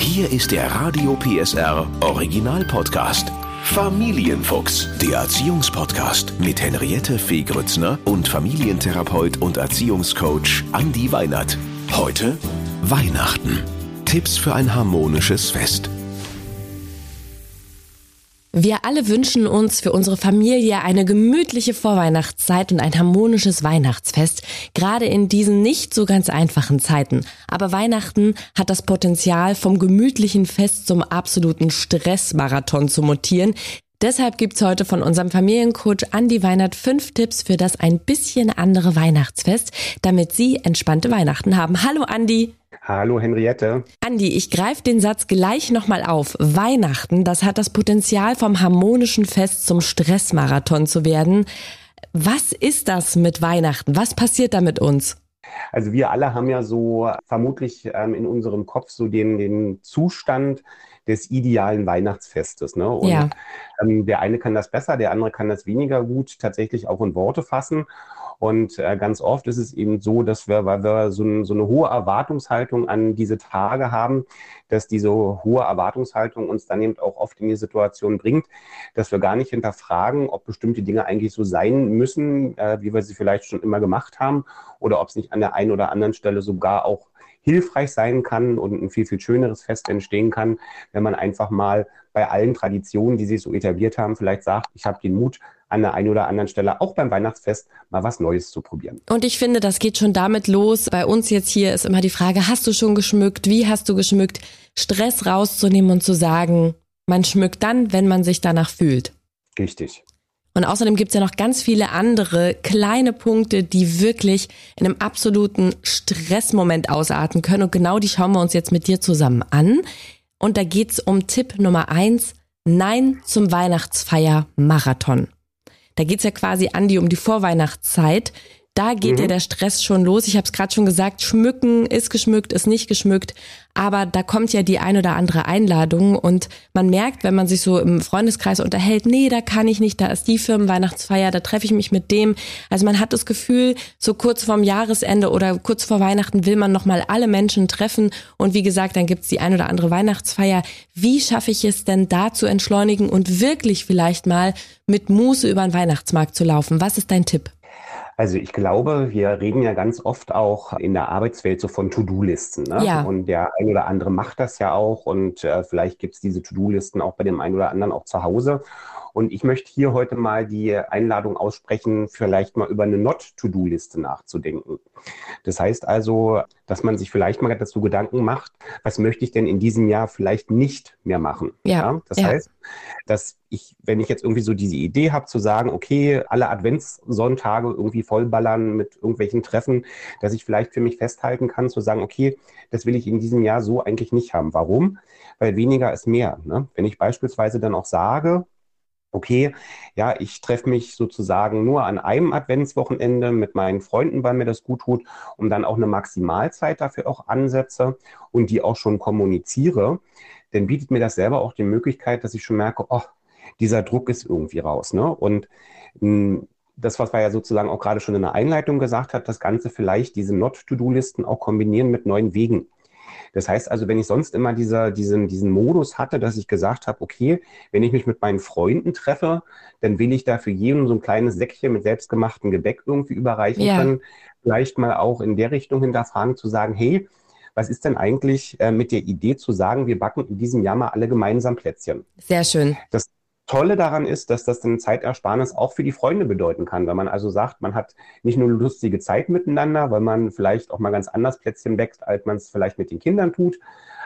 Hier ist der Radio PSR Original Podcast. Familienfuchs, der Erziehungspodcast mit Henriette Fee Grützner und Familientherapeut und Erziehungscoach Andi Weinert. Heute Weihnachten. Tipps für ein harmonisches Fest. Wir alle wünschen uns für unsere Familie eine gemütliche Vorweihnachtszeit und ein harmonisches Weihnachtsfest, gerade in diesen nicht so ganz einfachen Zeiten. Aber Weihnachten hat das Potenzial, vom gemütlichen Fest zum absoluten Stressmarathon zu mutieren. Deshalb gibt's heute von unserem Familiencoach Andy Weinert fünf Tipps für das ein bisschen andere Weihnachtsfest, damit Sie entspannte Weihnachten haben. Hallo Andy! Hallo Henriette. Andi, ich greife den Satz gleich nochmal auf. Weihnachten, das hat das Potenzial vom harmonischen Fest zum Stressmarathon zu werden. Was ist das mit Weihnachten? Was passiert da mit uns? Also wir alle haben ja so vermutlich ähm, in unserem Kopf so den, den Zustand des idealen Weihnachtsfestes. Ne? Und ja. ähm, der eine kann das besser, der andere kann das weniger gut tatsächlich auch in Worte fassen. Und äh, ganz oft ist es eben so, dass wir, weil wir so, ein, so eine hohe Erwartungshaltung an diese Tage haben, dass diese hohe Erwartungshaltung uns dann eben auch oft in die Situation bringt, dass wir gar nicht hinterfragen, ob bestimmte Dinge eigentlich so sein müssen, äh, wie wir sie vielleicht schon immer gemacht haben, oder ob es nicht an der einen oder anderen Stelle sogar auch hilfreich sein kann und ein viel, viel schöneres Fest entstehen kann, wenn man einfach mal bei allen Traditionen, die sich so etabliert haben, vielleicht sagt, ich habe den Mut, an der einen oder anderen Stelle auch beim Weihnachtsfest mal was Neues zu probieren. Und ich finde, das geht schon damit los. Bei uns jetzt hier ist immer die Frage, hast du schon geschmückt? Wie hast du geschmückt? Stress rauszunehmen und zu sagen, man schmückt dann, wenn man sich danach fühlt. Richtig. Und außerdem gibt's ja noch ganz viele andere kleine Punkte, die wirklich in einem absoluten Stressmoment ausarten können. Und genau die schauen wir uns jetzt mit dir zusammen an. Und da geht's um Tipp Nummer eins. Nein zum Weihnachtsfeier-Marathon. Da geht's ja quasi, Andi, um die Vorweihnachtszeit. Da geht mhm. ja der Stress schon los. Ich habe es gerade schon gesagt, schmücken ist geschmückt, ist nicht geschmückt. Aber da kommt ja die ein oder andere Einladung und man merkt, wenn man sich so im Freundeskreis unterhält, nee, da kann ich nicht, da ist die Firmenweihnachtsfeier, da treffe ich mich mit dem. Also man hat das Gefühl, so kurz vorm Jahresende oder kurz vor Weihnachten will man nochmal alle Menschen treffen. Und wie gesagt, dann gibt's die ein oder andere Weihnachtsfeier. Wie schaffe ich es denn da zu entschleunigen und wirklich vielleicht mal mit Muße über den Weihnachtsmarkt zu laufen? Was ist dein Tipp? Also ich glaube, wir reden ja ganz oft auch in der Arbeitswelt so von To-Do-Listen. Ne? Ja. Und der ein oder andere macht das ja auch und äh, vielleicht gibt es diese To-Do-Listen auch bei dem einen oder anderen auch zu Hause. Und ich möchte hier heute mal die Einladung aussprechen, vielleicht mal über eine Not-To-Do-Liste nachzudenken. Das heißt also, dass man sich vielleicht mal dazu Gedanken macht, was möchte ich denn in diesem Jahr vielleicht nicht mehr machen? Ja. ja? Das ja. heißt, dass ich, wenn ich jetzt irgendwie so diese Idee habe, zu sagen, okay, alle Adventssonntage irgendwie vollballern mit irgendwelchen Treffen, dass ich vielleicht für mich festhalten kann, zu sagen, okay, das will ich in diesem Jahr so eigentlich nicht haben. Warum? Weil weniger ist mehr. Ne? Wenn ich beispielsweise dann auch sage, okay, ja, ich treffe mich sozusagen nur an einem Adventswochenende mit meinen Freunden, weil mir das gut tut, um dann auch eine Maximalzeit dafür auch ansetze und die auch schon kommuniziere, dann bietet mir das selber auch die Möglichkeit, dass ich schon merke, oh, dieser Druck ist irgendwie raus. Ne? Und hm, das, was wir ja sozusagen auch gerade schon in der Einleitung gesagt hat, das Ganze vielleicht diese Not-to-Do-Listen auch kombinieren mit neuen Wegen. Das heißt also, wenn ich sonst immer dieser, diesen, diesen Modus hatte, dass ich gesagt habe, okay, wenn ich mich mit meinen Freunden treffe, dann will ich da für jeden so ein kleines Säckchen mit selbstgemachtem Gebäck irgendwie überreichen ja. können. Vielleicht mal auch in der Richtung hinterfragen, zu sagen, hey, was ist denn eigentlich äh, mit der Idee zu sagen, wir backen in diesem Jahr mal alle gemeinsam Plätzchen? Sehr schön. Das, Tolle daran ist, dass das eine Zeitersparnis auch für die Freunde bedeuten kann, wenn man also sagt, man hat nicht nur lustige Zeit miteinander, weil man vielleicht auch mal ganz anders Plätzchen wächst, als man es vielleicht mit den Kindern tut,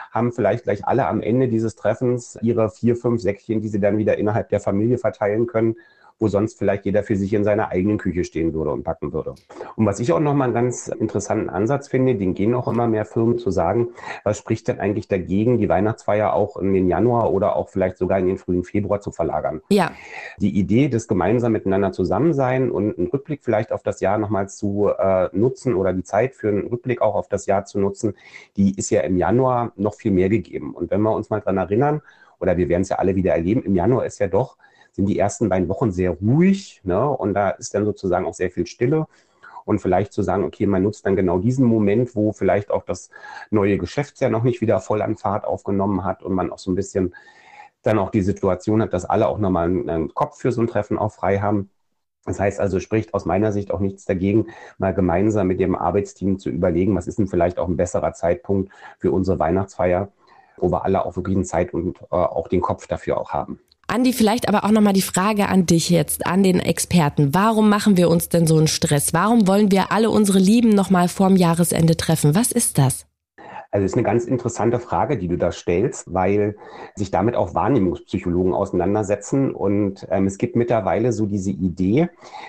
haben vielleicht gleich alle am Ende dieses Treffens ihre vier, fünf Säckchen, die sie dann wieder innerhalb der Familie verteilen können wo sonst vielleicht jeder für sich in seiner eigenen Küche stehen würde und backen würde. Und was ich auch nochmal einen ganz interessanten Ansatz finde, den gehen auch immer mehr Firmen zu sagen, was spricht denn eigentlich dagegen, die Weihnachtsfeier auch in den Januar oder auch vielleicht sogar in den frühen Februar zu verlagern? Ja. Die Idee des gemeinsam miteinander Zusammensein und einen Rückblick vielleicht auf das Jahr nochmal zu äh, nutzen oder die Zeit für einen Rückblick auch auf das Jahr zu nutzen, die ist ja im Januar noch viel mehr gegeben. Und wenn wir uns mal dran erinnern, oder wir werden es ja alle wieder erleben, im Januar ist ja doch sind die ersten beiden Wochen sehr ruhig ne? und da ist dann sozusagen auch sehr viel Stille. und vielleicht zu sagen, okay, man nutzt dann genau diesen Moment, wo vielleicht auch das neue Geschäftsjahr noch nicht wieder voll an Fahrt aufgenommen hat und man auch so ein bisschen dann auch die Situation hat, dass alle auch nochmal einen Kopf für so ein Treffen auch frei haben. Das heißt also, spricht aus meiner Sicht auch nichts dagegen, mal gemeinsam mit dem Arbeitsteam zu überlegen, was ist denn vielleicht auch ein besserer Zeitpunkt für unsere Weihnachtsfeier, wo wir alle auch wirklich Zeit und äh, auch den Kopf dafür auch haben. Andi, vielleicht aber auch nochmal die Frage an dich jetzt, an den Experten. Warum machen wir uns denn so einen Stress? Warum wollen wir alle unsere Lieben nochmal vorm Jahresende treffen? Was ist das? Also das ist eine ganz interessante Frage, die du da stellst, weil sich damit auch Wahrnehmungspsychologen auseinandersetzen. Und ähm, es gibt mittlerweile so diese Idee,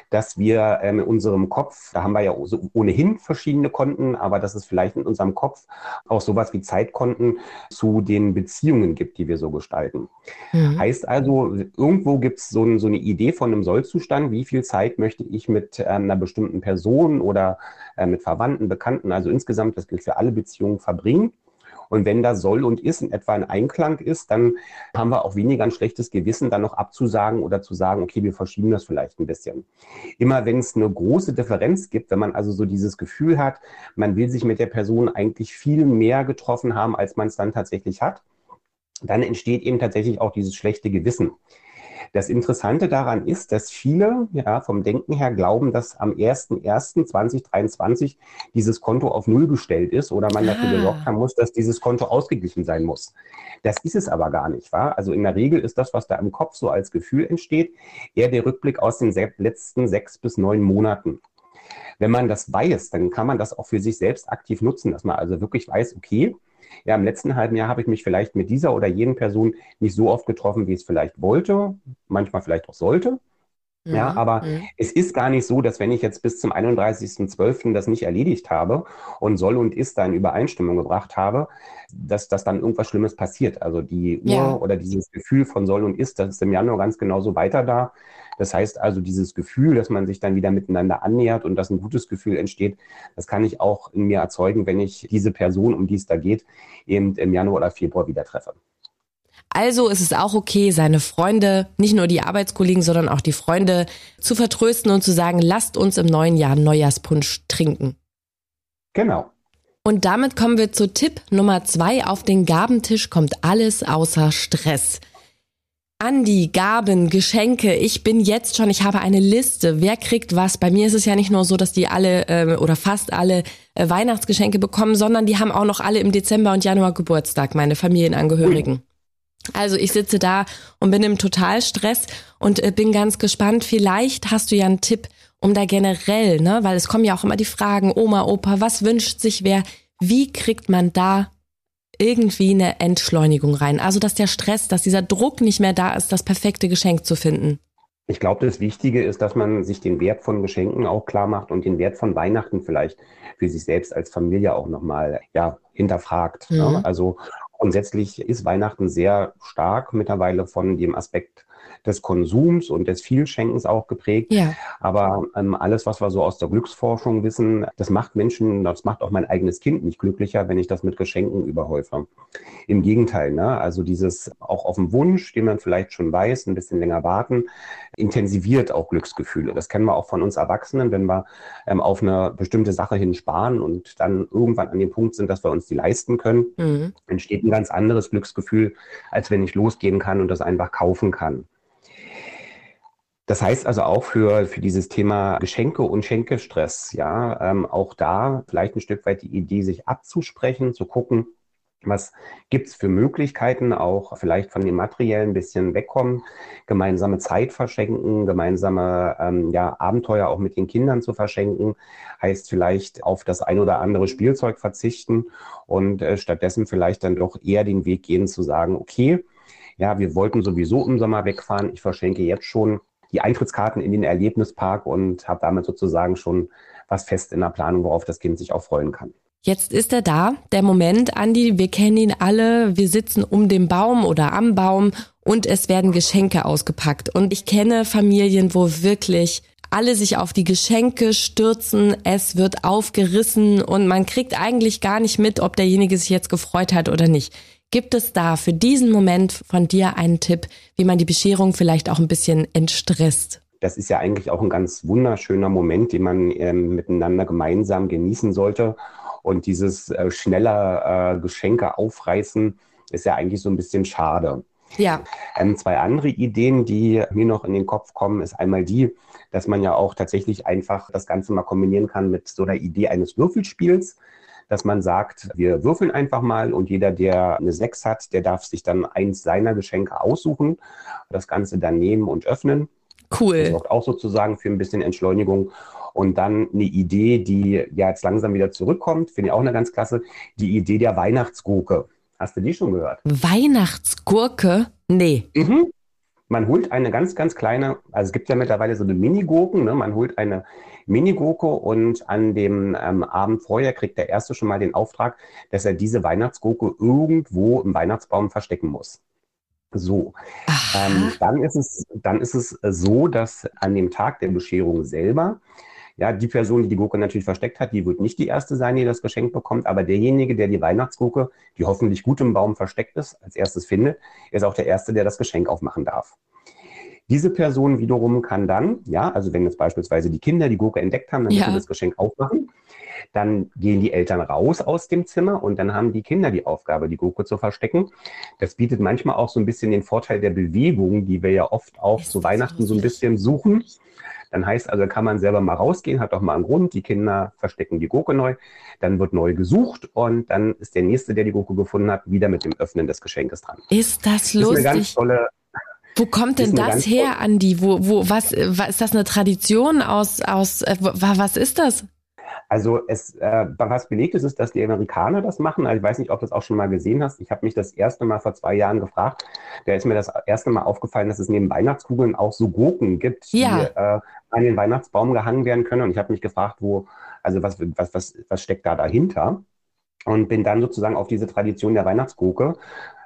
dass wir ähm, in unserem Kopf, da haben wir ja so ohnehin verschiedene Konten, aber dass es vielleicht in unserem Kopf auch sowas wie Zeitkonten zu den Beziehungen gibt, die wir so gestalten. Mhm. Heißt also, irgendwo gibt es so, ein, so, eine Idee von einem Sollzustand, wie viel Zeit möchte ich mit ähm, einer bestimmten Person oder äh, mit Verwandten, Bekannten, also insgesamt, das gilt für alle Beziehungen, verbringen bringen. Und wenn da soll und ist in etwa ein Einklang ist, dann haben wir auch weniger ein schlechtes Gewissen, dann noch abzusagen oder zu sagen, okay, wir verschieben das vielleicht ein bisschen. Immer wenn es eine große Differenz gibt, wenn man also so dieses Gefühl hat, man will sich mit der Person eigentlich viel mehr getroffen haben, als man es dann tatsächlich hat, dann entsteht eben tatsächlich auch dieses schlechte Gewissen. Das Interessante daran ist, dass viele ja, vom Denken her glauben, dass am 01.01.2023 dieses Konto auf Null gestellt ist oder man ah. dafür gesorgt haben muss, dass dieses Konto ausgeglichen sein muss. Das ist es aber gar nicht, wahr? Also in der Regel ist das, was da im Kopf so als Gefühl entsteht, eher der Rückblick aus den letzten sechs bis neun Monaten. Wenn man das weiß, dann kann man das auch für sich selbst aktiv nutzen, dass man also wirklich weiß, okay, ja, im letzten halben Jahr habe ich mich vielleicht mit dieser oder jenen Person nicht so oft getroffen, wie ich es vielleicht wollte, manchmal vielleicht auch sollte. Ja, mhm, aber mhm. es ist gar nicht so, dass wenn ich jetzt bis zum 31.12. das nicht erledigt habe und soll und ist da in Übereinstimmung gebracht habe, dass, dass dann irgendwas Schlimmes passiert. Also die Uhr ja. oder dieses Gefühl von soll und ist, das ist im Januar ganz genauso weiter da. Das heißt also, dieses Gefühl, dass man sich dann wieder miteinander annähert und dass ein gutes Gefühl entsteht, das kann ich auch in mir erzeugen, wenn ich diese Person, um die es da geht, eben im Januar oder Februar wieder treffe. Also ist es auch okay, seine Freunde, nicht nur die Arbeitskollegen, sondern auch die Freunde zu vertrösten und zu sagen, lasst uns im neuen Jahr Neujahrspunsch trinken. Genau. Und damit kommen wir zu Tipp Nummer zwei. Auf den Gabentisch kommt alles außer Stress. Andi, Gaben, Geschenke. Ich bin jetzt schon, ich habe eine Liste. Wer kriegt was? Bei mir ist es ja nicht nur so, dass die alle äh, oder fast alle äh, Weihnachtsgeschenke bekommen, sondern die haben auch noch alle im Dezember und Januar Geburtstag, meine Familienangehörigen. Also ich sitze da und bin im Totalstress und äh, bin ganz gespannt. Vielleicht hast du ja einen Tipp, um da generell, ne, weil es kommen ja auch immer die Fragen, Oma, Opa, was wünscht sich wer? Wie kriegt man da irgendwie eine Entschleunigung rein? Also, dass der Stress, dass dieser Druck nicht mehr da ist, das perfekte Geschenk zu finden. Ich glaube, das Wichtige ist, dass man sich den Wert von Geschenken auch klar macht und den Wert von Weihnachten vielleicht für sich selbst als Familie auch nochmal ja, hinterfragt. Ne? Mhm. Ne? Also Grundsätzlich ist Weihnachten sehr stark mittlerweile von dem Aspekt des Konsums und des Vielschenkens auch geprägt. Ja. Aber ähm, alles, was wir so aus der Glücksforschung wissen, das macht Menschen, das macht auch mein eigenes Kind nicht glücklicher, wenn ich das mit Geschenken überhäufe. Im Gegenteil, ne? also dieses auch auf dem Wunsch, den man vielleicht schon weiß, ein bisschen länger warten, intensiviert auch Glücksgefühle. Das kennen wir auch von uns Erwachsenen, wenn wir ähm, auf eine bestimmte Sache hin sparen und dann irgendwann an dem Punkt sind, dass wir uns die leisten können, mhm. entsteht ein ganz anderes Glücksgefühl, als wenn ich losgehen kann und das einfach kaufen kann. Das heißt also auch für, für dieses Thema Geschenke und Schenkestress, ja, ähm, auch da vielleicht ein Stück weit die Idee, sich abzusprechen, zu gucken, was gibt's für Möglichkeiten, auch vielleicht von dem Materiellen ein bisschen wegkommen, gemeinsame Zeit verschenken, gemeinsame ähm, ja, Abenteuer auch mit den Kindern zu verschenken, heißt vielleicht auf das ein oder andere Spielzeug verzichten und äh, stattdessen vielleicht dann doch eher den Weg gehen zu sagen, okay, ja, wir wollten sowieso im Sommer wegfahren, ich verschenke jetzt schon die Eintrittskarten in den Erlebnispark und habe damit sozusagen schon was fest in der Planung, worauf das Kind sich auch freuen kann. Jetzt ist er da, der Moment, Andi, wir kennen ihn alle, wir sitzen um den Baum oder am Baum und es werden Geschenke ausgepackt. Und ich kenne Familien, wo wirklich alle sich auf die Geschenke stürzen, es wird aufgerissen und man kriegt eigentlich gar nicht mit, ob derjenige sich jetzt gefreut hat oder nicht. Gibt es da für diesen Moment von dir einen Tipp, wie man die Bescherung vielleicht auch ein bisschen entstresst? das ist ja eigentlich auch ein ganz wunderschöner Moment, den man ähm, miteinander gemeinsam genießen sollte. Und dieses äh, schneller äh, Geschenke aufreißen ist ja eigentlich so ein bisschen schade. Ja. Ähm, zwei andere Ideen, die mir noch in den Kopf kommen, ist einmal die, dass man ja auch tatsächlich einfach das Ganze mal kombinieren kann mit so einer Idee eines Würfelspiels, dass man sagt, wir würfeln einfach mal und jeder, der eine 6 hat, der darf sich dann eins seiner Geschenke aussuchen, das Ganze dann nehmen und öffnen. Cool. Das sorgt auch sozusagen für ein bisschen Entschleunigung. Und dann eine Idee, die ja jetzt langsam wieder zurückkommt, finde ich auch eine ganz klasse, die Idee der Weihnachtsgurke. Hast du die schon gehört? Weihnachtsgurke? Nee. Mhm. Man holt eine ganz, ganz kleine, also es gibt ja mittlerweile so eine Mini-Gurken, ne? man holt eine Mini-Gurke und an dem ähm, Abend vorher kriegt der Erste schon mal den Auftrag, dass er diese Weihnachtsgurke irgendwo im Weihnachtsbaum verstecken muss. So, ähm, dann ist es, dann ist es so, dass an dem Tag der Bescherung selber ja, die Person, die die Gurke natürlich versteckt hat, die wird nicht die erste sein, die das Geschenk bekommt, aber derjenige, der die Weihnachtsgurke, die hoffentlich gut im Baum versteckt ist, als erstes findet, ist auch der Erste, der das Geschenk aufmachen darf. Diese Person wiederum kann dann, ja, also wenn jetzt beispielsweise die Kinder die Gurke entdeckt haben, dann ja. müssen sie das Geschenk aufmachen. Dann gehen die Eltern raus aus dem Zimmer und dann haben die Kinder die Aufgabe, die Gurke zu verstecken. Das bietet manchmal auch so ein bisschen den Vorteil der Bewegung, die wir ja oft auch zu Weihnachten so ein bisschen suchen. Dann heißt also, kann man selber mal rausgehen, hat doch mal einen Grund, die Kinder verstecken die Gurke neu, dann wird neu gesucht und dann ist der Nächste, der die Gurke gefunden hat, wieder mit dem Öffnen des Geschenkes dran. Ist das lustig? Das ist eine ganz tolle, wo kommt denn das her, Andi? Wo, wo, was, was, ist das eine Tradition aus, aus, äh, was ist das? Also es, äh, was belegt ist, ist, dass die Amerikaner das machen. Also ich weiß nicht, ob du das auch schon mal gesehen hast. Ich habe mich das erste Mal vor zwei Jahren gefragt. Da ist mir das erste Mal aufgefallen, dass es neben Weihnachtskugeln auch so Gurken gibt, ja. die äh, an den Weihnachtsbaum gehangen werden können. Und ich habe mich gefragt, wo, also was, was, was, was steckt da dahinter? Und bin dann sozusagen auf diese Tradition der Weihnachtsgurke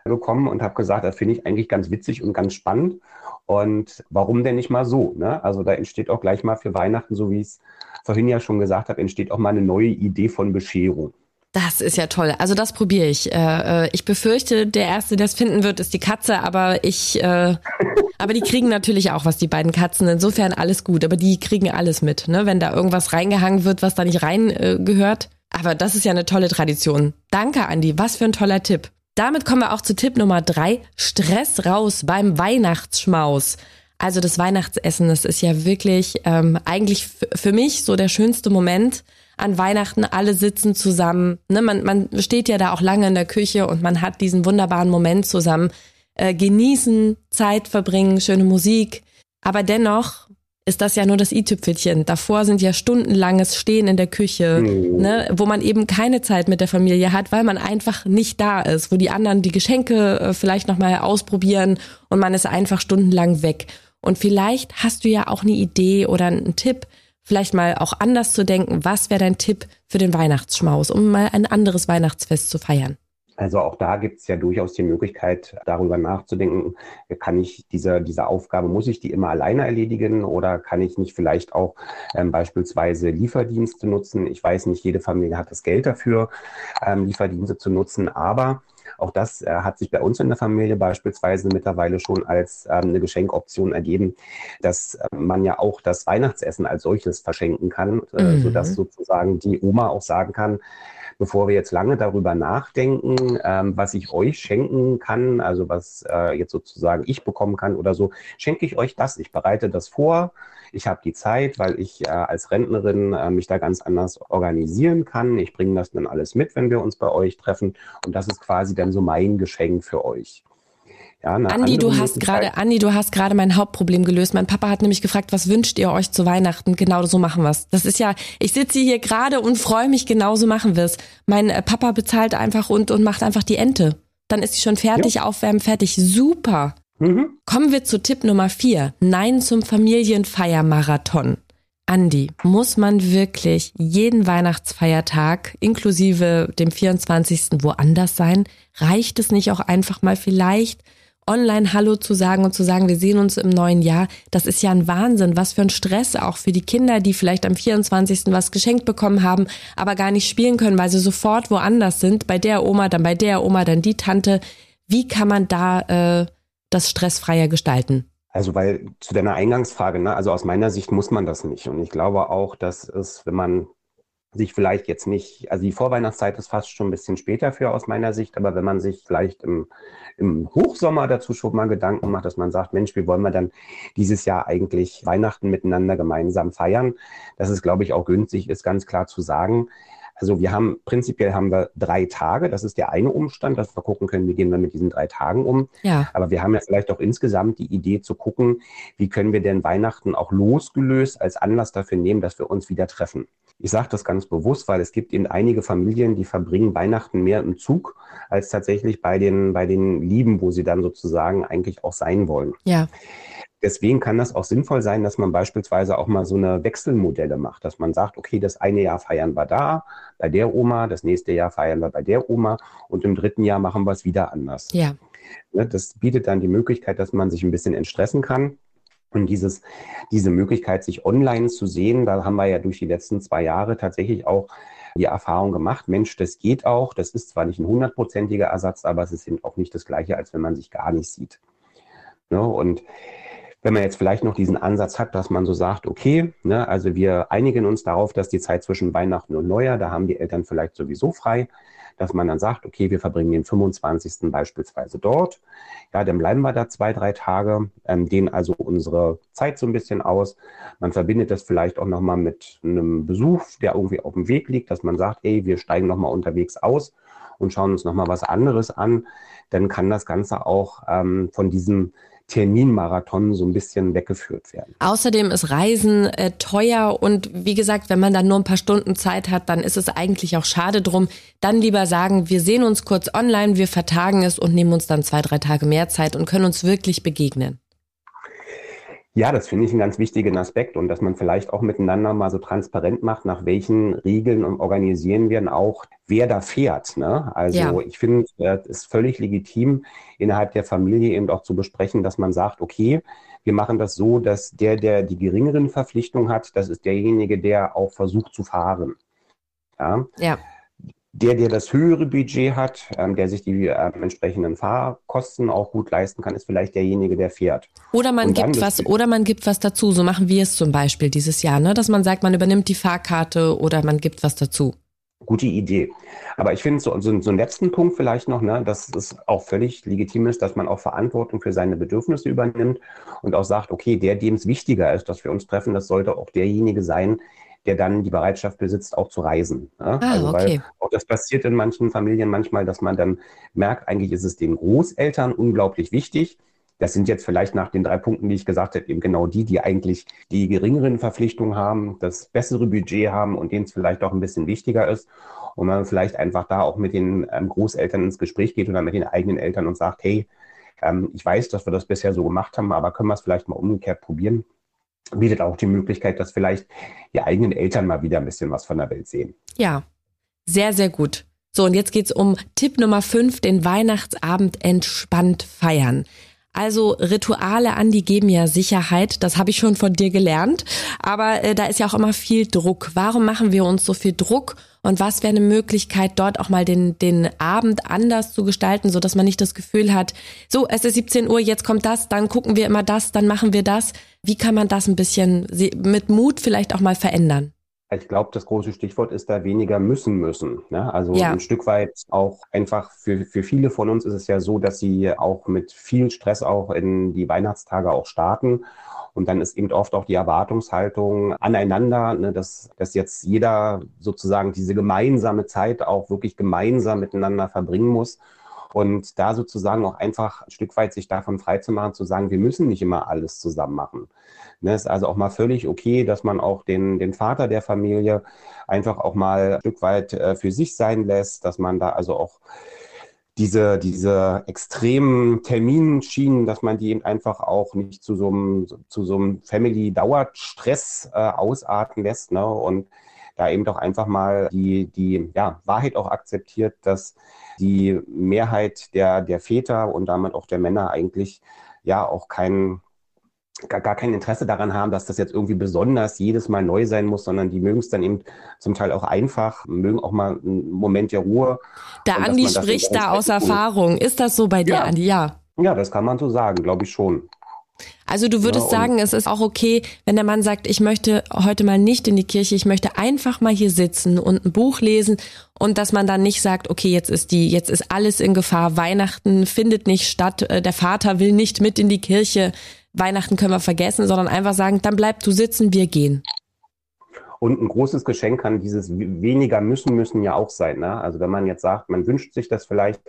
gekommen und habe gesagt, das finde ich eigentlich ganz witzig und ganz spannend. Und warum denn nicht mal so? Ne? Also da entsteht auch gleich mal für Weihnachten, so wie ich es vorhin ja schon gesagt habe, entsteht auch mal eine neue Idee von Bescherung. Das ist ja toll. Also das probiere ich. Äh, äh, ich befürchte, der erste, der es finden wird, ist die Katze, aber ich, äh, aber die kriegen natürlich auch was, die beiden Katzen. Insofern alles gut. Aber die kriegen alles mit, ne? Wenn da irgendwas reingehangen wird, was da nicht rein äh, gehört. Aber das ist ja eine tolle Tradition. Danke, Andi. Was für ein toller Tipp. Damit kommen wir auch zu Tipp Nummer drei. Stress raus beim Weihnachtsschmaus. Also das Weihnachtsessen, das ist ja wirklich ähm, eigentlich für mich so der schönste Moment an Weihnachten. Alle sitzen zusammen. Ne? Man, man steht ja da auch lange in der Küche und man hat diesen wunderbaren Moment zusammen. Äh, genießen, Zeit verbringen, schöne Musik. Aber dennoch ist das ja nur das i-Tüpfelchen. Davor sind ja stundenlanges Stehen in der Küche, mhm. ne, wo man eben keine Zeit mit der Familie hat, weil man einfach nicht da ist, wo die anderen die Geschenke äh, vielleicht nochmal ausprobieren und man ist einfach stundenlang weg. Und vielleicht hast du ja auch eine Idee oder einen Tipp, vielleicht mal auch anders zu denken. Was wäre dein Tipp für den Weihnachtsschmaus, um mal ein anderes Weihnachtsfest zu feiern? Also auch da gibt es ja durchaus die Möglichkeit, darüber nachzudenken, kann ich diese, diese Aufgabe, muss ich die immer alleine erledigen oder kann ich nicht vielleicht auch ähm, beispielsweise Lieferdienste nutzen? Ich weiß nicht, jede Familie hat das Geld dafür, ähm, Lieferdienste zu nutzen, aber auch das äh, hat sich bei uns in der Familie beispielsweise mittlerweile schon als ähm, eine Geschenkoption ergeben, dass äh, man ja auch das Weihnachtsessen als solches verschenken kann, äh, mhm. sodass sozusagen die Oma auch sagen kann, bevor wir jetzt lange darüber nachdenken, ähm, was ich euch schenken kann, also was äh, jetzt sozusagen ich bekommen kann oder so, schenke ich euch das. Ich bereite das vor. Ich habe die Zeit, weil ich äh, als Rentnerin äh, mich da ganz anders organisieren kann. Ich bringe das dann alles mit, wenn wir uns bei euch treffen. Und das ist quasi dann so mein Geschenk für euch. Ja, Andi, du hast gerade, Andi, du hast gerade mein Hauptproblem gelöst. Mein Papa hat nämlich gefragt, was wünscht ihr euch zu Weihnachten? Genau so machen wir's. Das ist ja, ich sitze hier gerade und freue mich, genauso machen wir's. Mein äh, Papa bezahlt einfach und, und macht einfach die Ente. Dann ist sie schon fertig, ja. aufwärmen, fertig. Super. Mhm. Kommen wir zu Tipp Nummer vier. Nein zum Familienfeiermarathon. Andi, muss man wirklich jeden Weihnachtsfeiertag inklusive dem 24. woanders sein? Reicht es nicht auch einfach mal vielleicht online Hallo zu sagen und zu sagen, wir sehen uns im neuen Jahr, das ist ja ein Wahnsinn. Was für ein Stress auch für die Kinder, die vielleicht am 24. was geschenkt bekommen haben, aber gar nicht spielen können, weil sie sofort woanders sind. Bei der Oma, dann bei der Oma, dann die Tante. Wie kann man da äh, das stressfreier gestalten? Also, weil zu deiner Eingangsfrage, ne, also aus meiner Sicht muss man das nicht. Und ich glaube auch, dass es, wenn man sich vielleicht jetzt nicht, also die Vorweihnachtszeit ist fast schon ein bisschen später für aus meiner Sicht, aber wenn man sich vielleicht im, im Hochsommer dazu schon mal Gedanken macht, dass man sagt, Mensch, wie wollen wir dann dieses Jahr eigentlich Weihnachten miteinander gemeinsam feiern, dass es, glaube ich, auch günstig ist, ganz klar zu sagen, also wir haben prinzipiell haben wir drei Tage. Das ist der eine Umstand, dass wir gucken können, wie gehen wir mit diesen drei Tagen um. Ja. Aber wir haben ja vielleicht auch insgesamt die Idee zu gucken, wie können wir denn Weihnachten auch losgelöst als Anlass dafür nehmen, dass wir uns wieder treffen. Ich sage das ganz bewusst, weil es gibt eben einige Familien, die verbringen Weihnachten mehr im Zug als tatsächlich bei den, bei den Lieben, wo sie dann sozusagen eigentlich auch sein wollen. Ja. Deswegen kann das auch sinnvoll sein, dass man beispielsweise auch mal so eine Wechselmodelle macht, dass man sagt, okay, das eine Jahr feiern wir da, bei der Oma, das nächste Jahr feiern wir bei der Oma und im dritten Jahr machen wir es wieder anders. Ja. Ne, das bietet dann die Möglichkeit, dass man sich ein bisschen entstressen kann. Und dieses, diese Möglichkeit, sich online zu sehen, da haben wir ja durch die letzten zwei Jahre tatsächlich auch die Erfahrung gemacht, Mensch, das geht auch. Das ist zwar nicht ein hundertprozentiger Ersatz, aber es ist eben auch nicht das Gleiche, als wenn man sich gar nicht sieht. Ne? Und wenn man jetzt vielleicht noch diesen Ansatz hat, dass man so sagt, okay, ne, also wir einigen uns darauf, dass die Zeit zwischen Weihnachten und Neujahr, da haben die Eltern vielleicht sowieso frei, dass man dann sagt, okay, wir verbringen den 25. beispielsweise dort. Ja, dann bleiben wir da zwei, drei Tage, ähm, dehnen also unsere Zeit so ein bisschen aus. Man verbindet das vielleicht auch nochmal mit einem Besuch, der irgendwie auf dem Weg liegt, dass man sagt, ey, wir steigen nochmal unterwegs aus und schauen uns nochmal was anderes an. Dann kann das Ganze auch ähm, von diesem Terminmarathon so ein bisschen weggeführt werden. Außerdem ist Reisen äh, teuer und wie gesagt, wenn man dann nur ein paar Stunden Zeit hat, dann ist es eigentlich auch schade drum. Dann lieber sagen, wir sehen uns kurz online, wir vertagen es und nehmen uns dann zwei, drei Tage mehr Zeit und können uns wirklich begegnen. Ja, das finde ich einen ganz wichtigen Aspekt und dass man vielleicht auch miteinander mal so transparent macht, nach welchen Regeln und organisieren wir denn auch, wer da fährt. Ne? Also ja. ich finde, es ist völlig legitim, innerhalb der Familie eben auch zu besprechen, dass man sagt, okay, wir machen das so, dass der, der die geringeren Verpflichtungen hat, das ist derjenige, der auch versucht zu fahren. Ja. ja der, der das höhere Budget hat, ähm, der sich die äh, entsprechenden Fahrkosten auch gut leisten kann, ist vielleicht derjenige, der fährt. Oder man gibt was, oder man gibt was dazu. So machen wir es zum Beispiel dieses Jahr, ne? dass man sagt, man übernimmt die Fahrkarte oder man gibt was dazu. Gute Idee. Aber ich finde so, so, so einen letzten Punkt vielleicht noch, ne, dass es auch völlig legitim ist, dass man auch Verantwortung für seine Bedürfnisse übernimmt und auch sagt, okay, der, dem es wichtiger ist, dass wir uns treffen, das sollte auch derjenige sein, der dann die Bereitschaft besitzt, auch zu reisen. Ja? Ah, also, okay. weil auch das passiert in manchen Familien manchmal, dass man dann merkt, eigentlich ist es den Großeltern unglaublich wichtig. Das sind jetzt vielleicht nach den drei Punkten, die ich gesagt habe, eben genau die, die eigentlich die geringeren Verpflichtungen haben, das bessere Budget haben und denen es vielleicht auch ein bisschen wichtiger ist. Und man vielleicht einfach da auch mit den ähm, Großeltern ins Gespräch geht oder mit den eigenen Eltern und sagt, hey, ähm, ich weiß, dass wir das bisher so gemacht haben, aber können wir es vielleicht mal umgekehrt probieren? Bietet auch die Möglichkeit, dass vielleicht die eigenen Eltern mal wieder ein bisschen was von der Welt sehen. Ja, sehr, sehr gut. So, und jetzt geht's um Tipp Nummer 5, den Weihnachtsabend entspannt feiern. Also Rituale, an die geben ja Sicherheit, das habe ich schon von dir gelernt. Aber äh, da ist ja auch immer viel Druck. Warum machen wir uns so viel Druck? Und was wäre eine Möglichkeit, dort auch mal den, den Abend anders zu gestalten, so dass man nicht das Gefühl hat, so, es ist 17 Uhr, jetzt kommt das, dann gucken wir immer das, dann machen wir das. Wie kann man das ein bisschen mit Mut vielleicht auch mal verändern? Ich glaube, das große Stichwort ist da weniger müssen müssen. Ne? Also ja. ein Stück weit auch einfach für, für viele von uns ist es ja so, dass sie auch mit viel Stress auch in die Weihnachtstage auch starten. Und dann ist eben oft auch die Erwartungshaltung aneinander, ne, dass, dass jetzt jeder sozusagen diese gemeinsame Zeit auch wirklich gemeinsam miteinander verbringen muss. Und da sozusagen auch einfach ein Stück weit sich davon freizumachen, zu sagen, wir müssen nicht immer alles zusammen machen. Ne, ist also auch mal völlig okay, dass man auch den, den Vater der Familie einfach auch mal ein Stück weit äh, für sich sein lässt, dass man da also auch diese, diese extremen Terminschienen, dass man die eben einfach auch nicht zu so einem, zu so einem Family-Dauerstress äh, ausarten lässt. Ne? Und da eben doch einfach mal die, die ja, Wahrheit auch akzeptiert, dass die Mehrheit der, der Väter und damit auch der Männer eigentlich ja auch kein, gar, gar kein Interesse daran haben, dass das jetzt irgendwie besonders jedes Mal neu sein muss, sondern die mögen es dann eben zum Teil auch einfach, mögen auch mal einen Moment der Ruhe. Der Andi spricht da aus Erfahrung. Ist das so bei dir, ja. Andi? Ja. Ja, das kann man so sagen, glaube ich schon. Also du würdest Ja, sagen, es ist auch okay, wenn der Mann sagt, ich möchte heute mal nicht in die Kirche, ich möchte einfach mal hier sitzen und ein Buch lesen und dass man dann nicht sagt, okay, jetzt ist die, jetzt ist alles in Gefahr, Weihnachten findet nicht statt, äh, der Vater will nicht mit in die Kirche, Weihnachten können wir vergessen, sondern einfach sagen, dann bleib du sitzen, wir gehen. Und ein großes Geschenk kann dieses weniger müssen müssen ja auch sein. Ne? Also wenn man jetzt sagt, man wünscht sich das vielleicht,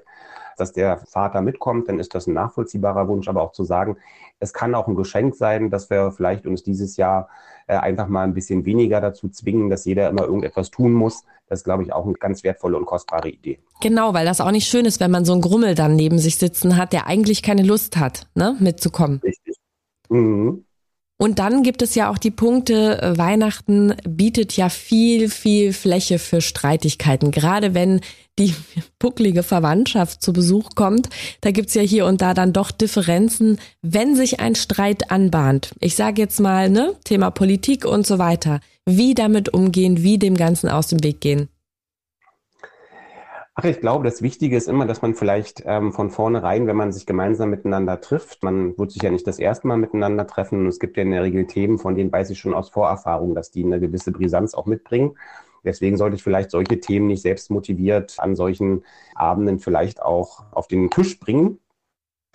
dass der Vater mitkommt, dann ist das ein nachvollziehbarer Wunsch. Aber auch zu sagen, es kann auch ein Geschenk sein, dass wir vielleicht uns dieses Jahr äh, einfach mal ein bisschen weniger dazu zwingen, dass jeder immer irgendetwas tun muss. Das ist, glaube ich, auch eine ganz wertvolle und kostbare Idee. Genau, weil das auch nicht schön ist, wenn man so einen Grummel dann neben sich sitzen hat, der eigentlich keine Lust hat, ne, mitzukommen. Richtig. Mhm. Und dann gibt es ja auch die Punkte, äh, Weihnachten bietet ja viel, viel Fläche für Streitigkeiten. Gerade wenn die bucklige Verwandtschaft zu Besuch kommt, da gibt's ja hier und da dann doch Differenzen, wenn sich ein Streit anbahnt. Ich sage jetzt mal, ne, Thema Politik und so weiter. Wie damit umgehen, wie dem Ganzen aus dem Weg gehen. Ach, ich glaube, das Wichtige ist immer, dass man vielleicht ähm, von vornherein, wenn man sich gemeinsam miteinander trifft, man wird sich ja nicht das erste Mal miteinander treffen und es gibt ja in der Regel Themen, von denen weiß ich schon aus Vorerfahrung, dass die eine gewisse Brisanz auch mitbringen. Deswegen sollte ich vielleicht solche Themen nicht selbst motiviert an solchen Abenden vielleicht auch auf den Tisch bringen.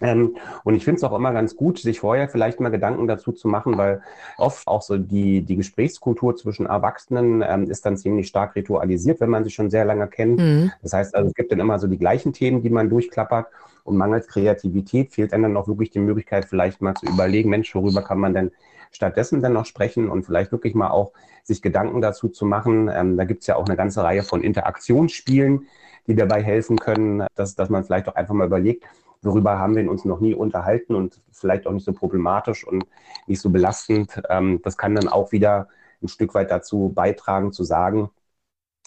Ähm, und ich finde es auch immer ganz gut, sich vorher vielleicht mal Gedanken dazu zu machen, weil oft auch so die, die Gesprächskultur zwischen Erwachsenen ähm, ist dann ziemlich stark ritualisiert, wenn man sich schon sehr lange kennt. Mhm. Das heißt, also es gibt dann immer so die gleichen Themen, die man durchklappert und mangels Kreativität fehlt einem dann auch wirklich die Möglichkeit, vielleicht mal zu überlegen, Mensch, worüber kann man denn stattdessen dann noch sprechen und vielleicht wirklich mal auch sich Gedanken dazu zu machen. Ähm, da gibt es ja auch eine ganze Reihe von Interaktionsspielen, die dabei helfen können, dass, dass man vielleicht auch einfach mal überlegt, worüber haben wir uns noch nie unterhalten und vielleicht auch nicht so problematisch und nicht so belastend. Ähm, das kann dann auch wieder ein Stück weit dazu beitragen, zu sagen,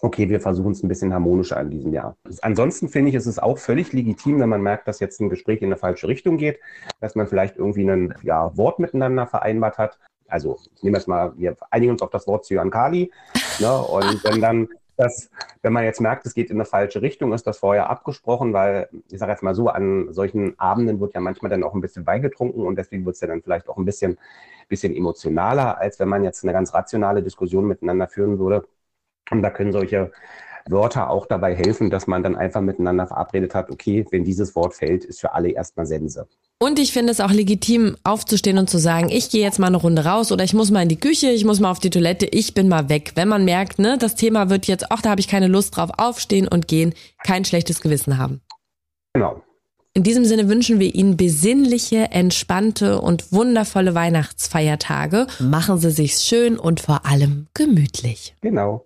okay, wir versuchen es ein bisschen harmonischer in diesem Jahr. Ansonsten finde ich, ist es auch völlig legitim, wenn man merkt, dass jetzt ein Gespräch in eine falsche Richtung geht, dass man vielleicht irgendwie ein ja, Wort miteinander vereinbart hat. Also ich nehme jetzt mal, wir einigen uns auf das Wort Zyankali. Ne? Und wenn dann das, wenn man jetzt merkt, es geht in eine falsche Richtung, ist das vorher abgesprochen, weil ich sage jetzt mal so, an solchen Abenden wird ja manchmal dann auch ein bisschen Wein getrunken und deswegen wird es ja dann vielleicht auch ein bisschen, bisschen emotionaler, als wenn man jetzt eine ganz rationale Diskussion miteinander führen würde. Und da können solche Wörter auch dabei helfen, dass man dann einfach miteinander verabredet hat, okay, wenn dieses Wort fällt, ist für alle erstmal Sense. Und ich finde es auch legitim, aufzustehen und zu sagen, ich gehe jetzt mal eine Runde raus oder ich muss mal in die Küche, ich muss mal auf die Toilette, ich bin mal weg. Wenn man merkt, ne, das Thema wird jetzt, ach, da habe ich keine Lust drauf, aufstehen und gehen, kein schlechtes Gewissen haben. Genau. In diesem Sinne wünschen wir Ihnen besinnliche, entspannte und wundervolle Weihnachtsfeiertage. Machen Sie sich's schön und vor allem gemütlich. Genau.